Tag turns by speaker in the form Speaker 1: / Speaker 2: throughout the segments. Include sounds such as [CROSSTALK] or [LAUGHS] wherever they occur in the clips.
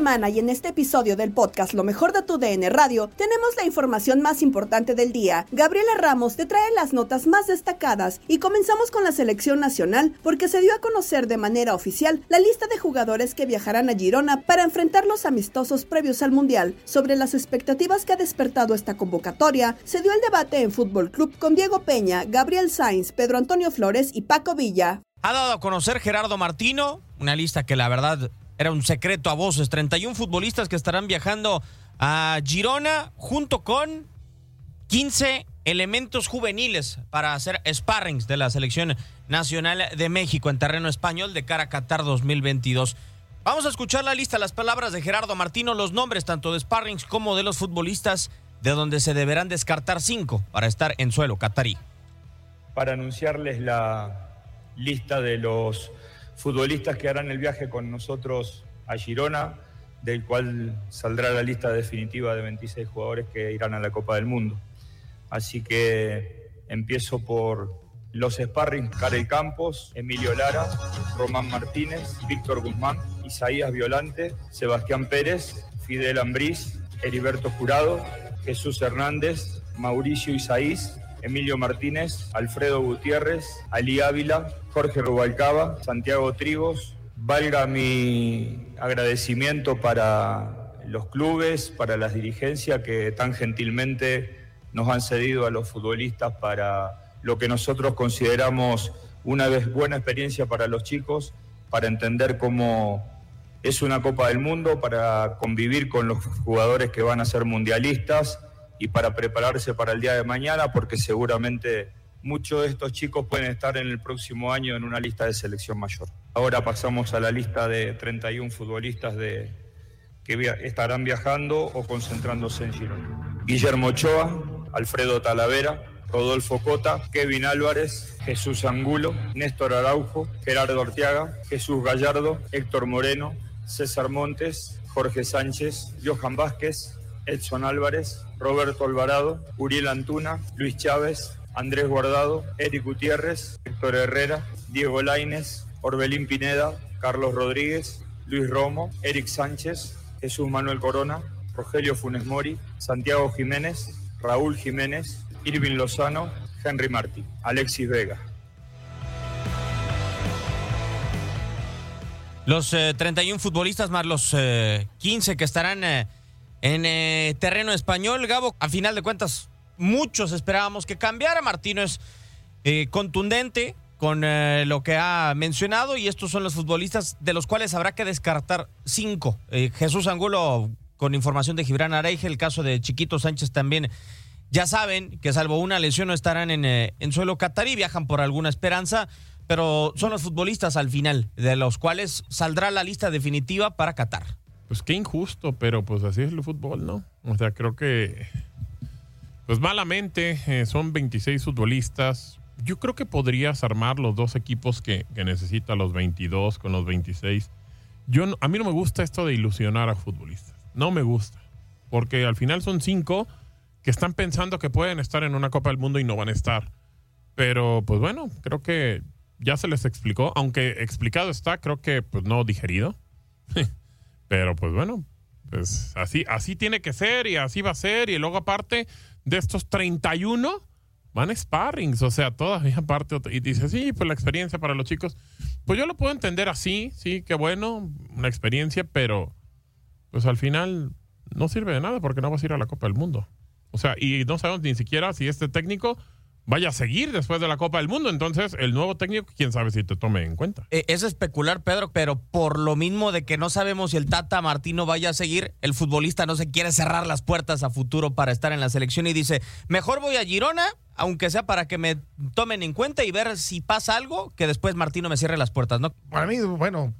Speaker 1: Y en este episodio del podcast Lo mejor de tu DN Radio tenemos la información más importante del día. Gabriela Ramos te trae las notas más destacadas y comenzamos con la selección nacional porque se dio a conocer de manera oficial la lista de jugadores que viajarán a Girona para enfrentar los amistosos previos al Mundial. Sobre las expectativas que ha despertado esta convocatoria, se dio el debate en Fútbol Club con Diego Peña, Gabriel Sainz, Pedro Antonio Flores y Paco Villa.
Speaker 2: Ha dado a conocer Gerardo Martino, una lista que la verdad era un secreto a voces. 31 futbolistas que estarán viajando a Girona junto con 15 elementos juveniles para hacer sparrings de la selección nacional de México en terreno español de cara a Qatar 2022. Vamos a escuchar la lista, las palabras de Gerardo Martino, los nombres tanto de sparrings como de los futbolistas, de donde se deberán descartar cinco para estar en suelo catarí.
Speaker 3: Para anunciarles la lista de los futbolistas que harán el viaje con nosotros a Girona, del cual saldrá la lista definitiva de 26 jugadores que irán a la Copa del Mundo. Así que empiezo por los sparring, Karel Campos, Emilio Lara, Román Martínez, Víctor Guzmán, Isaías Violante, Sebastián Pérez, Fidel Ambriz, Heriberto Jurado, Jesús Hernández, Mauricio Isaís, Emilio Martínez, Alfredo Gutiérrez, Ali Ávila, Jorge Rubalcaba, Santiago Trigos. Valga mi agradecimiento para los clubes, para las dirigencias que tan gentilmente nos han cedido a los futbolistas para lo que nosotros consideramos una vez buena experiencia para los chicos, para entender cómo es una Copa del Mundo, para convivir con los jugadores que van a ser mundialistas y para prepararse para el día de mañana, porque seguramente muchos de estos chicos pueden estar en el próximo año en una lista de selección mayor. Ahora pasamos a la lista de 31 futbolistas de, que estarán viajando o concentrándose en Girona. Guillermo Ochoa, Alfredo Talavera, Rodolfo Cota, Kevin Álvarez, Jesús Angulo, Néstor Araujo, Gerardo Orteaga, Jesús Gallardo, Héctor Moreno, César Montes, Jorge Sánchez, Johan Vázquez, Edson Álvarez, Roberto Alvarado, Uriel Antuna, Luis Chávez, Andrés Guardado, Eric Gutiérrez, Héctor Herrera, Diego Laines, Orbelín Pineda, Carlos Rodríguez, Luis Romo, Eric Sánchez, Jesús Manuel Corona, Rogelio Funes Mori, Santiago Jiménez, Raúl Jiménez, Irving Lozano, Henry Martí, Alexis Vega.
Speaker 2: Los 31 futbolistas más los 15 que estarán en terreno español. Gabo, a final de cuentas, muchos esperábamos que cambiara. Martino es contundente, con eh, lo que ha mencionado y estos son los futbolistas de los cuales habrá que descartar cinco. Eh, Jesús Angulo con información de Gibran Areje, el caso de Chiquito Sánchez también. Ya saben que salvo una lesión no estarán en, eh, en suelo catarí, viajan por alguna esperanza, pero son los futbolistas al final, de los cuales saldrá la lista definitiva para Qatar.
Speaker 4: Pues qué injusto, pero pues así es el fútbol, ¿no? O sea, creo que, pues malamente, son 26 futbolistas, yo creo que podrías armar los dos equipos que, que necesita los 22 con los 26. Yo a mí no me gusta esto de ilusionar a futbolistas. No me gusta. Porque al final son cinco que están pensando que pueden estar en una Copa del Mundo y no van a estar. Pero pues bueno, creo que ya se les explicó. Aunque explicado está, creo que pues no digerido. [LAUGHS] Pero pues bueno, pues así, así tiene que ser y así va a ser. Y luego aparte de estos 31 van sparrings, o sea, todavía [LAUGHS] parte. Y dice, sí, pues la experiencia para los chicos. Pues yo lo puedo entender así, sí, qué bueno, una experiencia, pero pues al final no sirve de nada porque no vas a ir a la Copa del Mundo. O sea, y no sabemos ni siquiera si este técnico vaya a seguir después de la Copa del Mundo. Entonces, el nuevo técnico, quién sabe si te tome en cuenta.
Speaker 2: Eh, es especular, Pedro, pero por lo mismo de que no sabemos si el Tata Martino vaya a seguir, el futbolista no se quiere cerrar las puertas a futuro para estar en la selección y dice, mejor voy a Girona, aunque sea para que me tomen en cuenta y ver si pasa algo, que después Martino me cierre las puertas, ¿no?
Speaker 5: Para mí, bueno,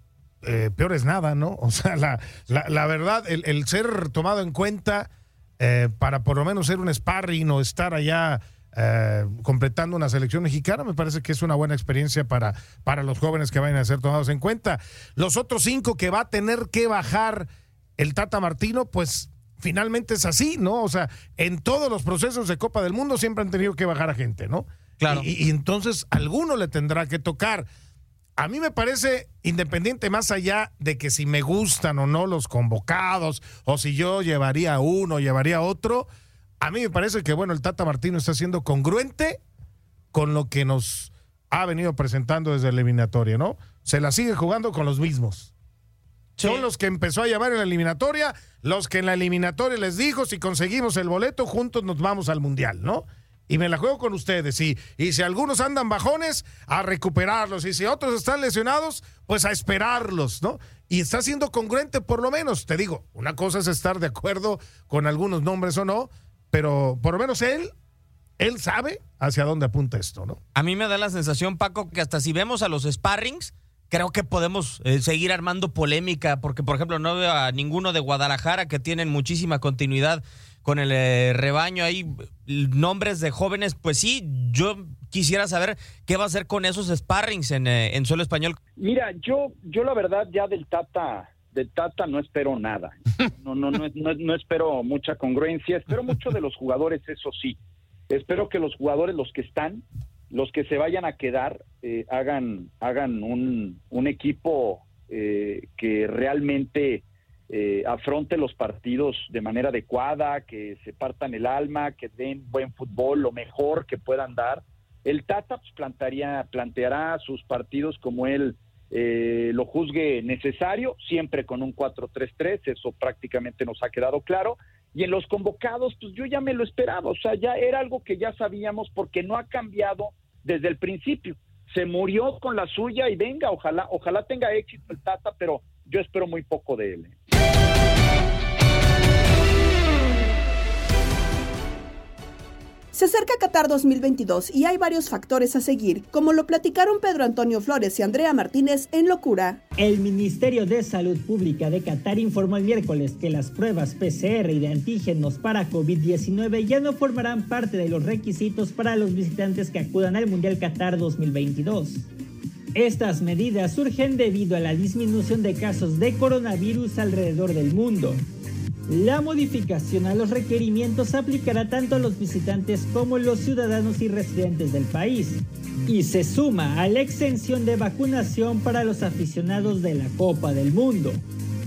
Speaker 5: eh, peor es nada, ¿no? [LAUGHS] O sea, la, la, verdad, el, ser tomado en cuenta eh, para por lo menos ser un sparring o estar allá eh, completando una selección mexicana, me parece que es una buena experiencia para, para los jóvenes que vayan a ser tomados en cuenta. Los otros cinco que va a tener que bajar el Tata Martino, pues finalmente es así, ¿no? O sea, en todos los procesos de Copa del Mundo siempre han tenido que bajar a gente, ¿no?
Speaker 2: Claro.
Speaker 5: Y, y entonces alguno le tendrá que tocar. A mí me parece independiente más allá de que si me gustan o no los convocados, o si yo llevaría uno, llevaría otro, a mí me parece que, bueno, el Tata Martino está siendo congruente con lo que nos ha venido presentando desde la eliminatoria, ¿no? Se la sigue jugando con los mismos. Son los que empezó a llamar en la eliminatoria, los que en la eliminatoria les dijo, si conseguimos el boleto, juntos nos vamos al Mundial, ¿no? Y me la juego con ustedes. Y, y si algunos andan bajones, a recuperarlos. Y si otros están lesionados, pues a esperarlos, ¿no? Y está siendo congruente por lo menos. Te digo, una cosa es estar de acuerdo con algunos nombres o no, pero por lo menos él, él sabe hacia dónde apunta esto, ¿no?
Speaker 2: A mí me da la sensación, Paco, que hasta si vemos a los sparrings, creo que podemos eh, seguir armando polémica, porque por ejemplo no veo a ninguno de Guadalajara que tienen muchísima continuidad con el eh, rebaño. Hay nombres de jóvenes, pues sí, yo quisiera saber qué va a hacer con esos sparrings en, eh, en suelo español.
Speaker 6: Mira, yo, yo la verdad ya del Tata de Tata no espero nada. No, no, no, no, espero mucha congruencia. Espero mucho de los jugadores, eso sí. Espero que los jugadores, los que están, los que se vayan a quedar, eh, hagan, hagan un, un equipo eh, que realmente eh, afronte los partidos de manera adecuada, que se partan el alma, que den buen fútbol, lo mejor que puedan dar. El Tata pues, plantearía, planteará sus partidos como él eh, lo juzgue necesario, siempre con un 4-3-3, eso prácticamente nos ha quedado claro. Y en los convocados, pues yo ya me lo esperaba, o sea, ya era algo que ya sabíamos porque no ha cambiado desde el principio. Se murió con la suya y venga, ojalá, ojalá tenga éxito el Tata, pero yo espero muy poco de él.
Speaker 1: Se acerca Qatar 2022 y hay varios factores a seguir, como lo platicaron Pedro Antonio Flores y Andrea Martínez en Locura.
Speaker 7: El Ministerio de Salud Pública de Qatar informó el miércoles que las pruebas PCR y de antígenos para COVID-19 ya no formarán parte de los requisitos para los visitantes que acudan al Mundial Qatar 2022. Estas medidas surgen debido a la disminución de casos de coronavirus alrededor del mundo. La modificación a los requerimientos aplicará tanto a los visitantes como a los ciudadanos y residentes del país y se suma a la exención de vacunación para los aficionados de la Copa del Mundo.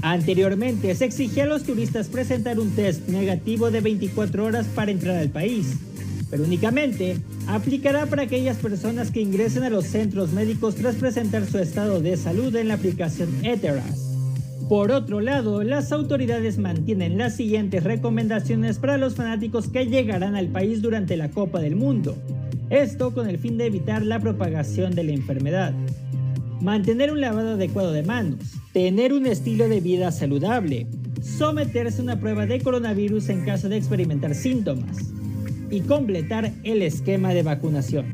Speaker 7: Anteriormente se exigía a los turistas presentar un test negativo de 24 horas para entrar al país. pero únicamente aplicará para aquellas personas que ingresen a los centros médicos tras presentar su estado de salud en la aplicación Eteras. Por otro lado, las autoridades mantienen las siguientes recomendaciones para los fanáticos que llegarán al país durante la Copa del Mundo. Esto con el fin de evitar la propagación de la enfermedad. Mantener un lavado adecuado de manos. Tener un estilo de vida saludable. Someterse a una prueba de coronavirus en caso de experimentar síntomas. Y completar el esquema de vacunación.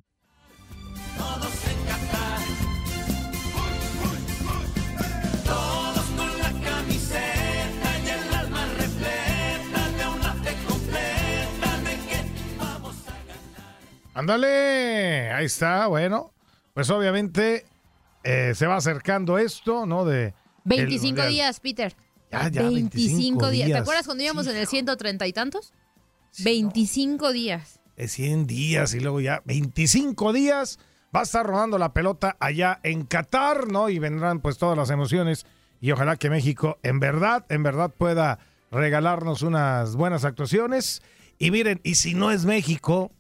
Speaker 5: Ándale, ahí está, bueno. Pues obviamente eh, se va acercando esto, ¿no? De el
Speaker 8: 25
Speaker 5: Mundial.
Speaker 8: días, Peter.
Speaker 5: Ya, ya, 25
Speaker 8: días. ¿Te acuerdas cuando íbamos en el 130 y tantos? 25 días.
Speaker 5: de 100 días y luego ya 25 días va a estar rodando la pelota allá en Qatar, ¿no? Y vendrán pues todas las emociones y ojalá que México en verdad, en verdad pueda regalarnos unas buenas actuaciones. Y miren, y si no es México,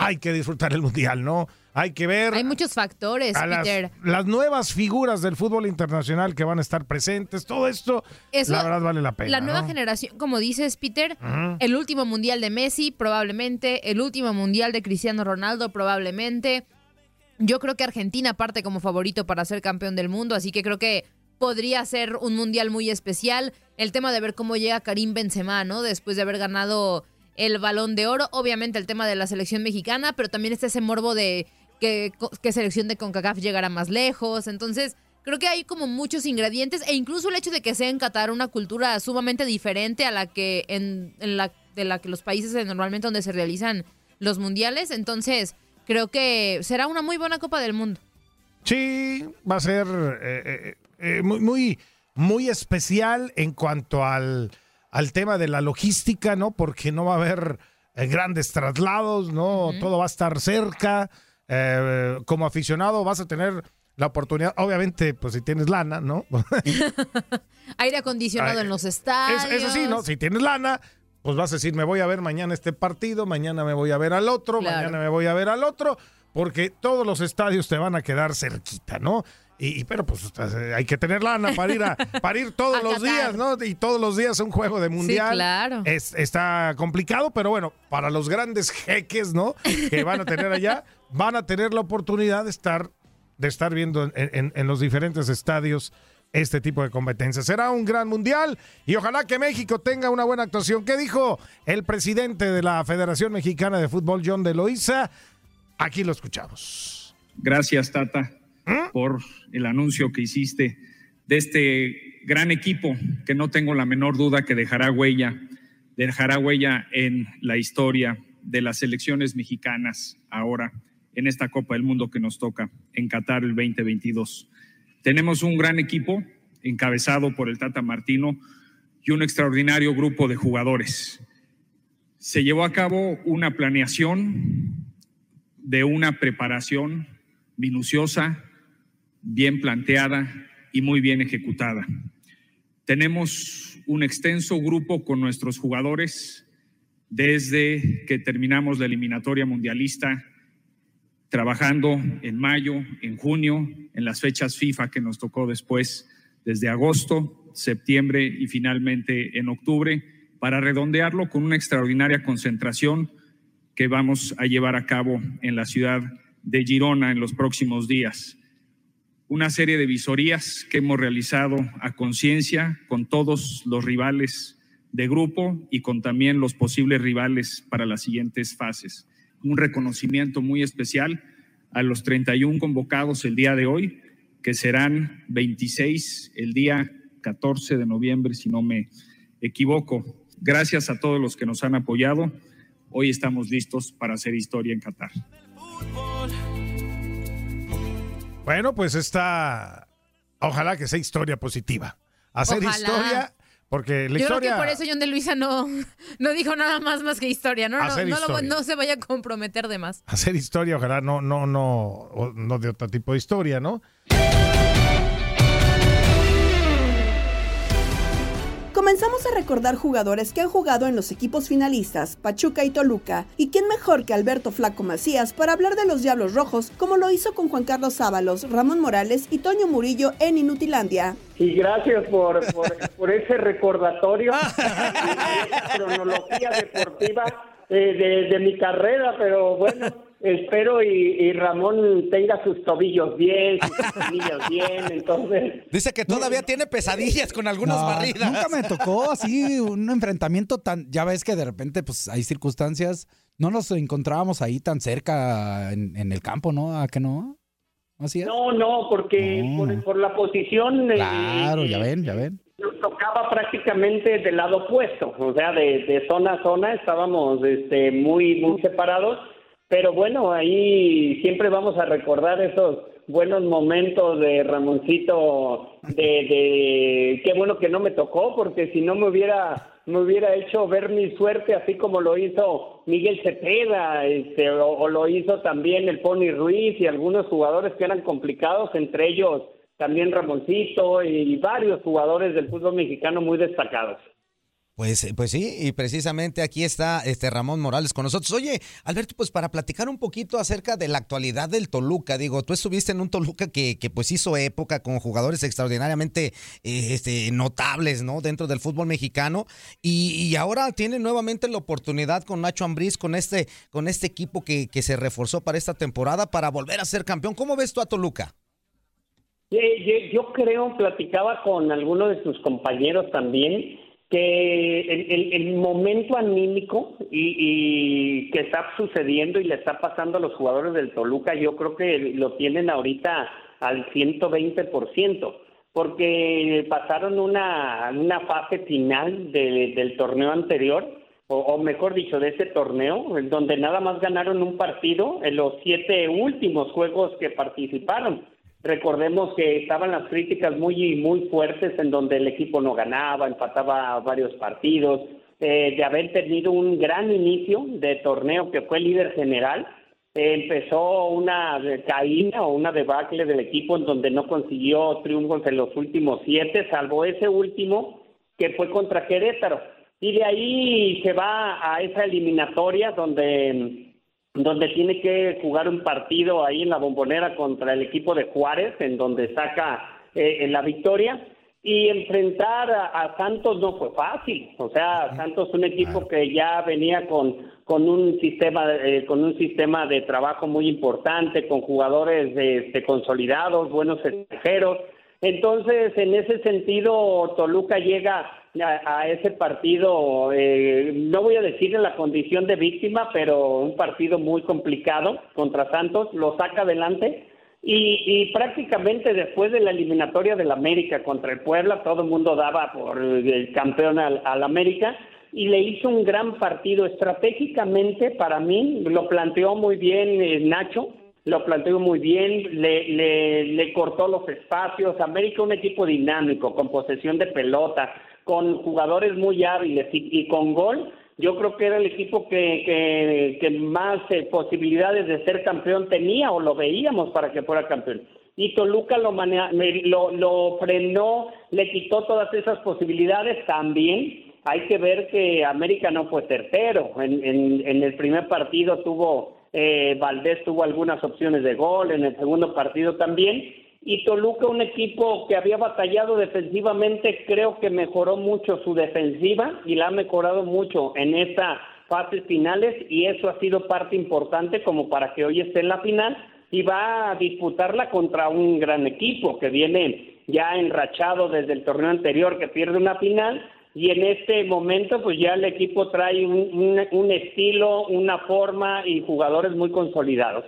Speaker 5: hay que disfrutar el Mundial, ¿no? Hay que ver
Speaker 8: Hay muchos factores,
Speaker 5: a las,
Speaker 8: Peter.
Speaker 5: las nuevas figuras del fútbol internacional que van a estar presentes. Todo esto,
Speaker 8: Eso,
Speaker 5: la verdad, vale la pena.
Speaker 8: La nueva
Speaker 5: ¿no?
Speaker 8: generación, como dices, Peter, el último mundial de Messi, probablemente, el último mundial de Cristiano Ronaldo, probablemente. Yo creo que Argentina parte como favorito para ser campeón del mundo, así que creo que podría ser un mundial muy especial. El tema de ver cómo llega Karim Benzema, ¿no? Después de haber ganado el Balón de Oro, obviamente el tema de la selección mexicana, pero también está ese morbo de que, selección de CONCACAF llegará más lejos. Entonces, creo que hay como muchos ingredientes e incluso el hecho de que sea en Qatar una cultura sumamente diferente a la que en, la de la que los países normalmente donde se realizan los mundiales. Entonces, creo que será una muy buena Copa del Mundo.
Speaker 5: Sí, va a ser eh, eh, eh, muy, muy, muy especial en cuanto al, al tema de la logística, ¿no? Porque no va a haber eh, grandes traslados, ¿no? Todo va a estar cerca. Eh, como aficionado vas a tener la oportunidad, obviamente, pues si tienes lana, ¿no? [LAUGHS]
Speaker 8: Aire acondicionado
Speaker 5: Ay,
Speaker 8: en los
Speaker 5: Es,
Speaker 8: estadios.
Speaker 5: eso sí, ¿no? Si tienes lana, pues vas a decir, me voy a ver mañana este partido, mañana me voy a ver al otro,
Speaker 8: Claro.
Speaker 5: mañana me voy a ver al otro, porque todos los estadios te van a quedar cerquita, ¿no? Y, y- pero pues eh, hay que tener lana para ir a, [LAUGHS] para ir todos
Speaker 8: A
Speaker 5: los
Speaker 8: Qatar.
Speaker 5: días, ¿no? Y todos los días un juego de mundial.
Speaker 8: claro.
Speaker 5: Es- está complicado, pero bueno, para los grandes jeques, ¿no? Que van a tener allá, [LAUGHS] van a tener la oportunidad de estar, de estar viendo en, en- en los diferentes estadios este tipo de competencias. Será un gran mundial y ojalá que México tenga una buena actuación. ¿Qué dijo el presidente de la Federación Mexicana de Fútbol, John de Loíza? Aquí lo escuchamos.
Speaker 9: Gracias, Tata, por el anuncio que hiciste de este gran equipo que no tengo la menor duda que dejará huella, dejará huella en la historia de las selecciones mexicanas ahora en esta Copa del Mundo que nos toca en Qatar el 2022. Tenemos un gran equipo encabezado por el Tata Martino y un extraordinario grupo de jugadores. Se llevó a cabo una planeación de una preparación minuciosa, bien planteada y muy bien ejecutada. Tenemos un extenso grupo con nuestros jugadores desde que terminamos la eliminatoria mundialista, trabajando en mayo, en junio, en las fechas FIFA que nos tocó después, desde agosto, septiembre y finalmente en octubre, para redondearlo con una extraordinaria concentración que vamos a llevar a cabo en la ciudad de Girona en los próximos días. Una serie de visorías que hemos realizado a conciencia con todos los rivales de grupo y con también los posibles rivales para las siguientes fases. Un reconocimiento muy especial a los 31 convocados el día de hoy, que serán 26 el día 14 de noviembre, si no me equivoco. Gracias a todos los que nos han apoyado. Hoy estamos listos para hacer historia en Qatar.
Speaker 5: Bueno, pues está. Ojalá que sea historia positiva. Hacer
Speaker 8: Ojalá.
Speaker 5: historia, porque la
Speaker 8: Yo
Speaker 5: historia.
Speaker 8: creo que por eso John de Luisa no, [LAUGHS] no dijo nada más más que historia. No, no, no, lo-
Speaker 5: historia.
Speaker 8: no se vaya a comprometer de más.
Speaker 5: Hacer historia, ojalá no, no, no, no de otro tipo de historia, ¿no?
Speaker 1: Comenzamos a recordar jugadores que han jugado en los equipos finalistas, Pachuca y Toluca, y quién mejor que Alberto Flaco Macías para hablar de los Diablos Rojos, como lo hizo con Juan Carlos Ábalos, Ramón Morales y Toño Murillo en Inutilandia.
Speaker 10: Y gracias por, por, ese recordatorio, esa cronología deportiva eh, de, de mi carrera, pero bueno, espero y, y Ramón tenga sus tobillos bien, sus canillas bien, entonces...
Speaker 11: Dice que todavía tiene pesadillas con algunas
Speaker 10: No,
Speaker 11: barridas.
Speaker 10: Nunca me tocó así un enfrentamiento tan. Ya ves que de repente, pues hay circunstancias. No nos encontrábamos ahí tan cerca en, en el campo, ¿no? ¿A que no? Así es. No, no, porque No. por, por la posición... eh, Claro, ya eh, ven, ya ven. nos tocaba prácticamente del lado opuesto, o sea, de, de zona a zona estábamos este, muy, muy separados, pero bueno, ahí siempre vamos a recordar esos buenos momentos de Ramoncito, de, de qué bueno que no me tocó, porque si no me hubiera me hubiera hecho ver mi suerte así como lo hizo Miguel Cepeda, este, o, o lo hizo también el Pony Ruiz y algunos jugadores que eran complicados, entre ellos también Ramoncito y varios jugadores del fútbol mexicano muy destacados.
Speaker 11: Pues, eh, pues sí, y precisamente aquí está este Ramón Morales con nosotros. Oye, Alberto, pues para platicar un poquito acerca de la actualidad del Toluca, digo, tú estuviste en un Toluca que, que pues hizo época con jugadores extraordinariamente eh, este, notables, ¿no? Dentro del fútbol mexicano y, y ahora tiene nuevamente la oportunidad con Nacho Ambriz, con este, con este equipo que, que se reforzó para esta temporada para volver a ser campeón. ¿Cómo ves tú a Toluca?
Speaker 10: Eh, Yo, creo, platicaba con algunos de sus compañeros también, que el, el- momento anímico y, y que está sucediendo y le está pasando a los jugadores del Toluca, yo creo que lo tienen ahorita al 120%, porque pasaron una, una fase final de- del torneo anterior, o, o mejor dicho, de ese torneo, donde nada más ganaron un partido en los siete últimos juegos que participaron. Recordemos que estaban las críticas muy muy fuertes en donde el equipo no ganaba, empataba varios partidos, eh, de haber tenido un gran inicio de torneo que fue líder general. Empezó una caída o una debacle del equipo en donde no consiguió triunfos en los últimos siete, salvo ese último que fue contra Querétaro. Y de ahí se va a esa eliminatoria donde donde tiene que jugar un partido ahí en la bombonera contra el equipo de Juárez, en donde saca eh, la victoria. Y enfrentar a, a Santos no fue fácil. O sea, Santos un equipo que ya venía con, con un sistema eh, con un sistema de trabajo muy importante, con jugadores este, consolidados, buenos extranjeros. Entonces, en ese sentido, Toluca llega a, ese partido, eh, no voy a decir en la condición de víctima, pero un partido muy complicado contra Santos, lo saca adelante y, y prácticamente después de la eliminatoria del América contra el Puebla, todo el mundo daba por el campeón al, al América y le hizo un gran partido estratégicamente para mí, lo planteó muy bien eh, Nacho, lo planteó muy bien, le, le, le cortó los espacios. América un equipo dinámico, con posesión de pelota, con jugadores muy hábiles y, con gol. Yo creo que era el equipo que, que, más eh, posibilidades de ser campeón tenía o lo veíamos para que fuera campeón. Y Toluca lo, manea- lo, lo frenó, le quitó todas esas posibilidades también. Hay que ver que América no fue tercero. En, en, en el primer partido tuvo eh, Valdés tuvo algunas opciones de gol, en el segundo partido también. Y Toluca, un equipo que había batallado defensivamente, creo que mejoró mucho su defensiva y la ha mejorado mucho en estas fases finales y eso ha sido parte importante como para que hoy esté en la final y va a disputarla contra un gran equipo que viene ya enrachado desde el torneo anterior que pierde una final y en este momento pues ya el equipo trae un, un- un estilo, una forma y jugadores muy consolidados.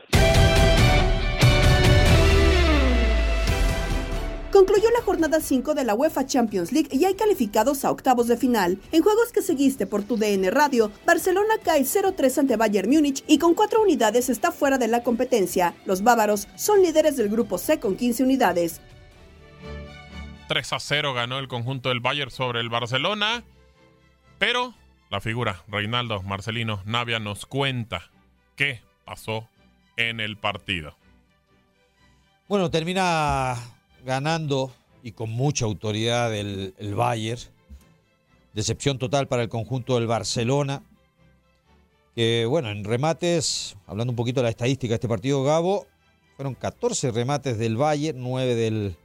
Speaker 1: Concluyó la jornada 5 de la UEFA Champions League y hay calificados a octavos de final. En juegos que seguiste por tu DN Radio, Barcelona cae 0-3 ante Bayern Múnich y con 4 unidades está fuera de la competencia. Los bávaros son líderes del grupo C con 15 unidades.
Speaker 4: 3 a 0 ganó el conjunto del Bayern sobre el Barcelona. Pero la figura, Reinaldo Marcelino Navia, nos cuenta qué pasó en el partido.
Speaker 12: Bueno, termina ganando y con mucha autoridad el, el Bayern.
Speaker 13: Decepción total para el conjunto del Barcelona. Que bueno, en remates, hablando un poquito de la estadística de este partido, Gabo, fueron 14 remates del Bayern, 9 del,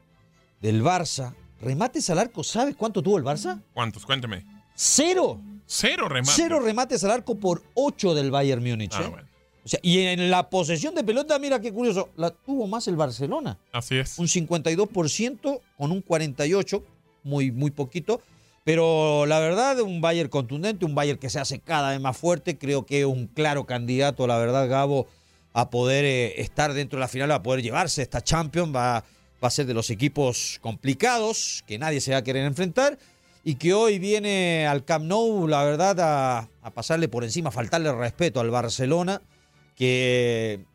Speaker 13: del Barça. Remates al arco, ¿sabes cuánto tuvo el Barça?
Speaker 4: ¿Cuántos? Cuénteme.
Speaker 13: Cero.
Speaker 4: Cero remates.
Speaker 13: Cero remates al arco por 8 del Bayern Múnich.
Speaker 4: Ah,
Speaker 13: ¿eh?
Speaker 4: bueno.
Speaker 13: O sea, y en la posesión de pelota, mira qué curioso, la tuvo más el Barcelona.
Speaker 4: Así es.
Speaker 13: Un 52% con un 48%, muy, muy poquito. Pero la verdad, un Bayern contundente, un Bayern que se hace cada vez más fuerte. Creo que un claro candidato, la verdad, Gabo, a poder eh, estar dentro de la final, a poder llevarse esta Champions. Va, va a ser de los equipos complicados que nadie se va a querer enfrentar. Y que hoy viene al Camp Nou, la verdad, a, a pasarle por encima, a faltarle respeto al Barcelona. Que,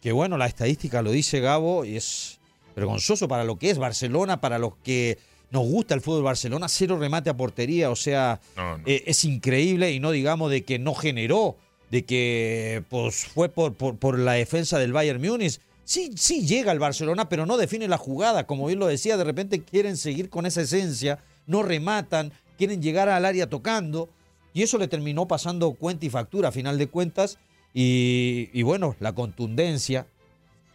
Speaker 13: que bueno, la estadística lo dice Gabo, y es vergonzoso para lo que es Barcelona, para los que nos gusta el fútbol Barcelona, cero remate a portería, o sea, eh, es increíble y no digamos de que no generó, de que pues fue por, por, por la defensa del Bayern Múnich. Sí, sí llega el Barcelona, pero no define la jugada, como bien lo decía, de repente quieren seguir con esa esencia, no rematan, quieren llegar al área tocando, y eso le terminó pasando cuenta y factura a final de cuentas, y, y bueno, la contundencia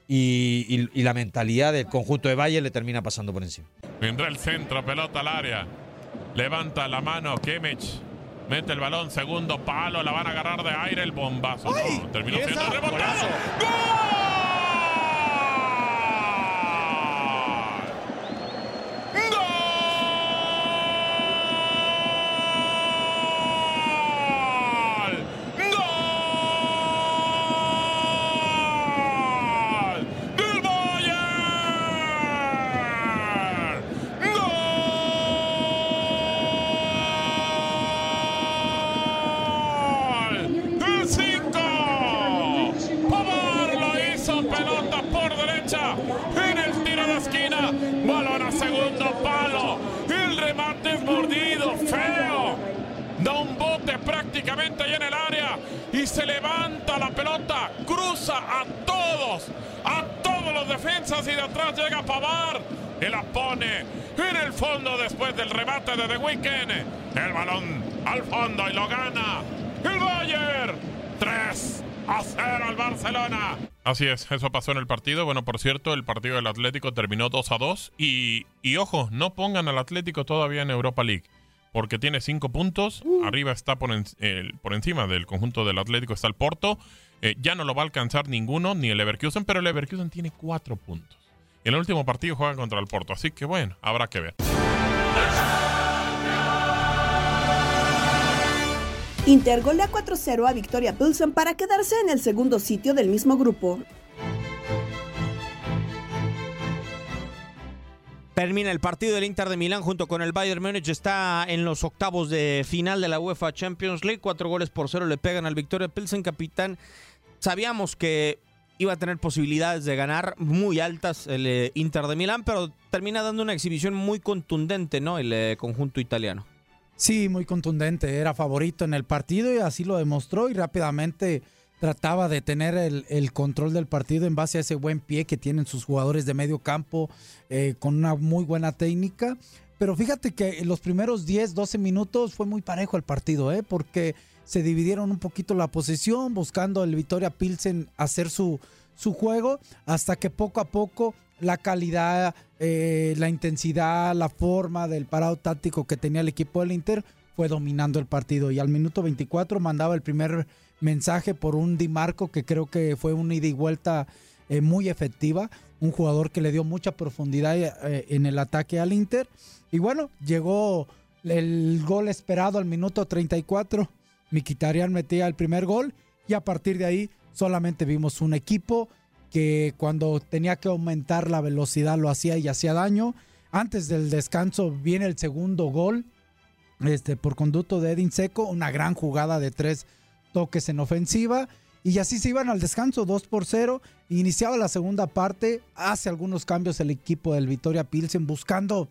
Speaker 13: y, y- y la mentalidad del conjunto de Bayern le termina pasando por encima.
Speaker 4: Vendrá el centro, pelota al área. Levanta la mano Kimmich. Mete el balón, segundo palo, la van a agarrar de aire el bombazo. No, terminó
Speaker 14: ¿y
Speaker 4: siendo rebotado.
Speaker 14: ¡Del
Speaker 4: ¡El 5! Pavard lo hizo, pelota por derecha en el tiro de esquina. Balón a segundo palo. El remate es mordido, feo. Da un bote prácticamente ahí en el área y se levanta la pelota, cruza a todos, a todos los defensas y de atrás llega Pavard y la pone en el fondo después del remate de The Weeknd. El balón al fondo y lo gana el Bayern. 3 a 0 al Barcelona. Así es, eso pasó en el partido. Bueno, por cierto, el partido del Atlético terminó 2 a 2. Y, y ojo, no pongan al Atlético todavía en Europa League. Porque tiene 5 puntos. Arriba está por, en- por encima del conjunto del Atlético está el Porto. Eh, ya no lo va a alcanzar ninguno, ni el Leverkusen, pero el Leverkusen tiene 4 puntos. En el último partido juegan contra el Porto. Así que bueno, habrá que ver.
Speaker 1: Inter golea 4-0 a Victoria Pilsen para quedarse en el segundo sitio del mismo grupo.
Speaker 2: Termina el partido del Inter de Milán junto con el Bayern Múnich. Está en los octavos de final de la UEFA Champions League. Cuatro goles por cero le pegan al Victoria Pilsen, capitán. Sabíamos que iba a tener posibilidades de ganar muy altas el eh, Inter de Milán, pero termina dando una exhibición muy contundente, ¿no? El eh, conjunto italiano.
Speaker 15: Sí, muy contundente. Era favorito en el partido y así lo demostró y rápidamente trataba de tener el, el control del partido en base a ese buen pie que tienen sus jugadores de medio campo eh, con una muy buena técnica. Pero fíjate que en los primeros 10, 12 minutos fue muy parejo el partido, ¿eh? porque se dividieron un poquito la posesión, buscando el Victoria Pilsen hacer su, su juego, hasta que poco a poco la calidad, eh, la intensidad, la forma del parado táctico que tenía el equipo del Inter fue dominando el partido. Y al minuto 24 mandaba el primer mensaje por un Di Marco que creo que fue una ida y vuelta eh, muy efectiva. Un jugador que le dio mucha profundidad eh, en el ataque al Inter. Y bueno, llegó el gol esperado al minuto 34. Miquitarian metía el primer gol y a partir de ahí solamente vimos un equipo que cuando tenía que aumentar la velocidad lo hacía y hacía daño. Antes del descanso viene el segundo gol este, por conducto de Edin Seco, una gran jugada de tres toques en ofensiva. Y así se iban al descanso, 2 por 0. Iniciaba la segunda parte, hace algunos cambios el equipo del Victoria Pilsen buscando,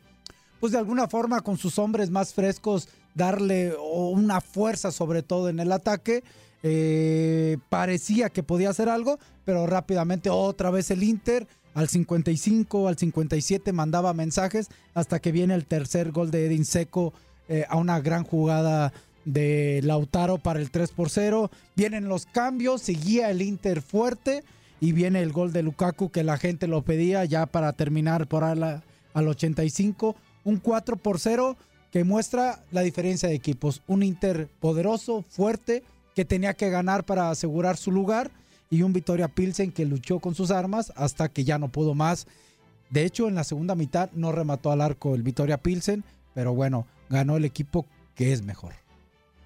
Speaker 15: pues de alguna forma con sus hombres más frescos, darle una fuerza sobre todo en el ataque. Eh, parecía que podía hacer algo, pero rápidamente otra vez el Inter al 55, al 57 mandaba mensajes hasta que viene el tercer gol de Edin Seco eh, a una gran jugada de Lautaro para el 3 por 0. Vienen los cambios, seguía el Inter fuerte y viene el gol de Lukaku que la gente lo pedía ya para terminar por al, al 85. Un 4 por 0 que muestra la diferencia de equipos. Un Inter poderoso, fuerte, que tenía que ganar para asegurar su lugar y un Victoria Pilsen que luchó con sus armas hasta que ya no pudo más. De hecho, en la segunda mitad no remató al arco el Victoria Pilsen, pero bueno, ganó el equipo que es mejor.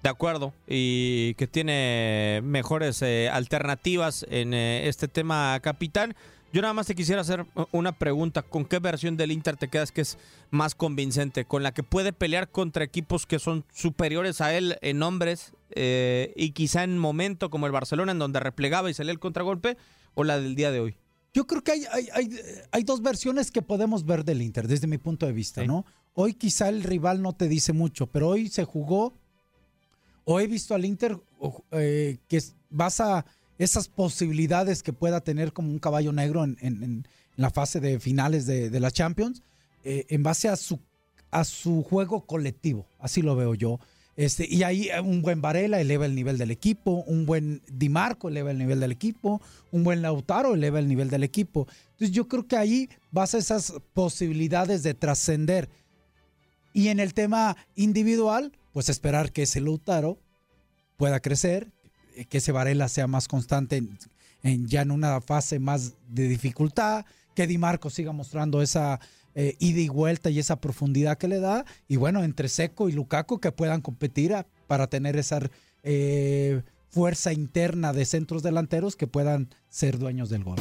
Speaker 2: De acuerdo, y que tiene mejores eh, alternativas en eh, este tema, capitán. Yo nada más te quisiera hacer una pregunta. ¿Con qué versión del Inter te quedas que es más convincente? ¿Con la que puede pelear contra equipos que son superiores a él en nombres eh, y quizá en momento como el Barcelona en donde replegaba y salía el contragolpe? ¿O la del día de hoy?
Speaker 15: Yo creo que hay, hay, hay, hay dos versiones que podemos ver del Inter desde mi punto de vista, ¿no? Hoy quizá el rival no te dice mucho, pero hoy se jugó o he visto al Inter eh, que basa esas posibilidades que pueda tener como un caballo negro en, en- en la fase de finales de, de la Champions, eh, en base a su, a su juego colectivo, así lo veo yo. Este, y ahí eh, un buen Varela eleva el nivel del equipo, un buen Di Marco eleva el nivel del equipo, un buen Lautaro eleva el nivel del equipo. Entonces yo creo que ahí basa esas posibilidades de trascender. Y en el tema individual, pues esperar que ese Lautaro pueda crecer, que ese Varela sea más constante en- ya en una fase más de dificultad, que Di Marco siga mostrando esa eh, ida y vuelta y esa profundidad que le da, y bueno, entre Seco y Lukaku que puedan competir para tener esa eh, fuerza interna de centros delanteros que puedan ser dueños del gol.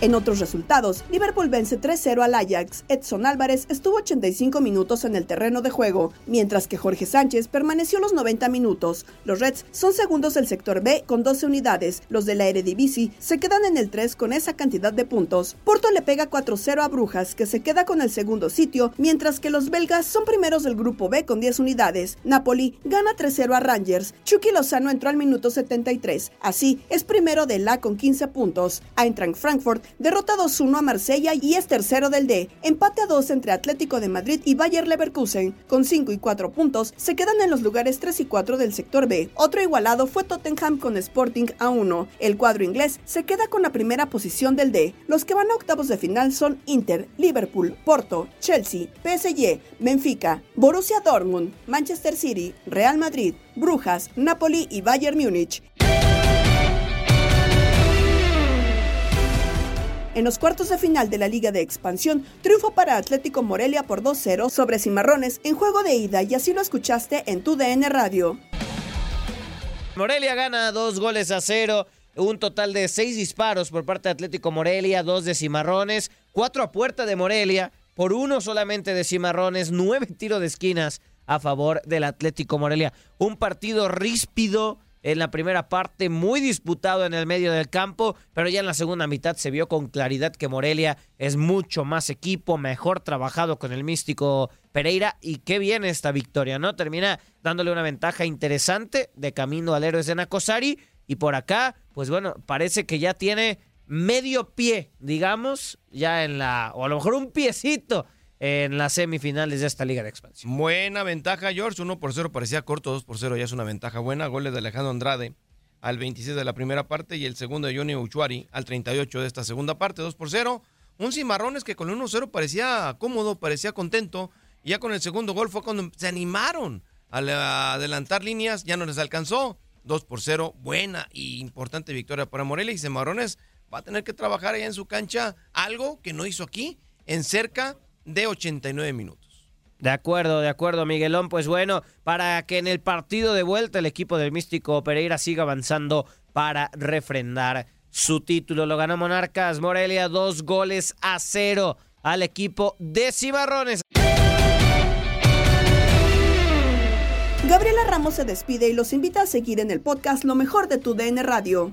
Speaker 1: En otros resultados, Liverpool vence 3-0 al Ajax. Edson Álvarez estuvo 85 minutos en el terreno de juego, mientras que Jorge Sánchez permaneció los 90 minutos. Los Reds son segundos del sector B con 12 unidades. Los de la Eredivisie se quedan en el 3 con esa cantidad de puntos. Porto le pega 4-0 a Brujas, que se queda con el segundo sitio, mientras que los belgas son primeros del grupo B con 10 unidades. Napoli gana 3-0 a Rangers. Chucky Lozano entró al minuto 73. Así es primero del A con 15 puntos. Eintracht Frankfurt derrota 2-1 a Marsella y es tercero del D. Empate a 2 entre Atlético de Madrid y Bayer Leverkusen. Con 5 y 4 puntos se quedan en los lugares 3 y 4 del sector B. Otro igualado fue Tottenham con Sporting a 1. El cuadro inglés se queda con la primera posición del D. Los que van a octavos de final son Inter, Liverpool, Porto, Chelsea, PSG, Benfica, Borussia Dortmund, Manchester City, Real Madrid, Brujas, Napoli y Bayern Múnich. En los cuartos de final de la Liga de Expansión, triunfo para Atlético Morelia por 2-0 sobre Cimarrones en juego de ida y así lo escuchaste en tu DN Radio.
Speaker 16: Morelia gana dos goles a cero. Un total de seis disparos por parte de Atlético Morelia, dos de Cimarrones, cuatro a puerta de Morelia, por uno solamente de Cimarrones, nueve tiros de esquinas a favor del Atlético Morelia. Un partido ríspido en la primera parte, muy disputado en el medio del campo, pero ya en la segunda mitad se vio con claridad que Morelia es mucho más equipo, mejor trabajado con el místico Pereira y qué bien esta victoria, ¿no? Termina dándole una ventaja interesante de camino al héroes de Nacosari y por acá, pues bueno, parece que ya tiene medio pie, digamos, ya en la, o a lo mejor un piecito en las semifinales de esta Liga de Expansión.
Speaker 17: Buena ventaja, George. 1 por 0 parecía corto, 2 por 0 ya es una ventaja buena. Goles de Alejandro Andrade al 26 de la primera parte y el segundo de Johnny Uchuari al 38 de esta segunda parte, 2 por 0. Un Cimarrones que con el 1-0 parecía cómodo, parecía contento. Ya con el segundo gol fue cuando se animaron a la- adelantar líneas, ya no les alcanzó. 2 por 0, buena y importante victoria para Morelia. Y Cimarrones va a tener que trabajar allá en su cancha algo que no hizo aquí en cerca de 89 minutos.
Speaker 16: De acuerdo, de acuerdo, Miguelón. Pues bueno, para que en el partido de vuelta el equipo del Místico Pereira siga avanzando para refrendar su título. Lo ganó Monarcas Morelia, dos goles a cero al equipo de Cimarrones.
Speaker 1: Gabriela Ramos se despide y los invita a seguir en el podcast Lo mejor de tu DN Radio.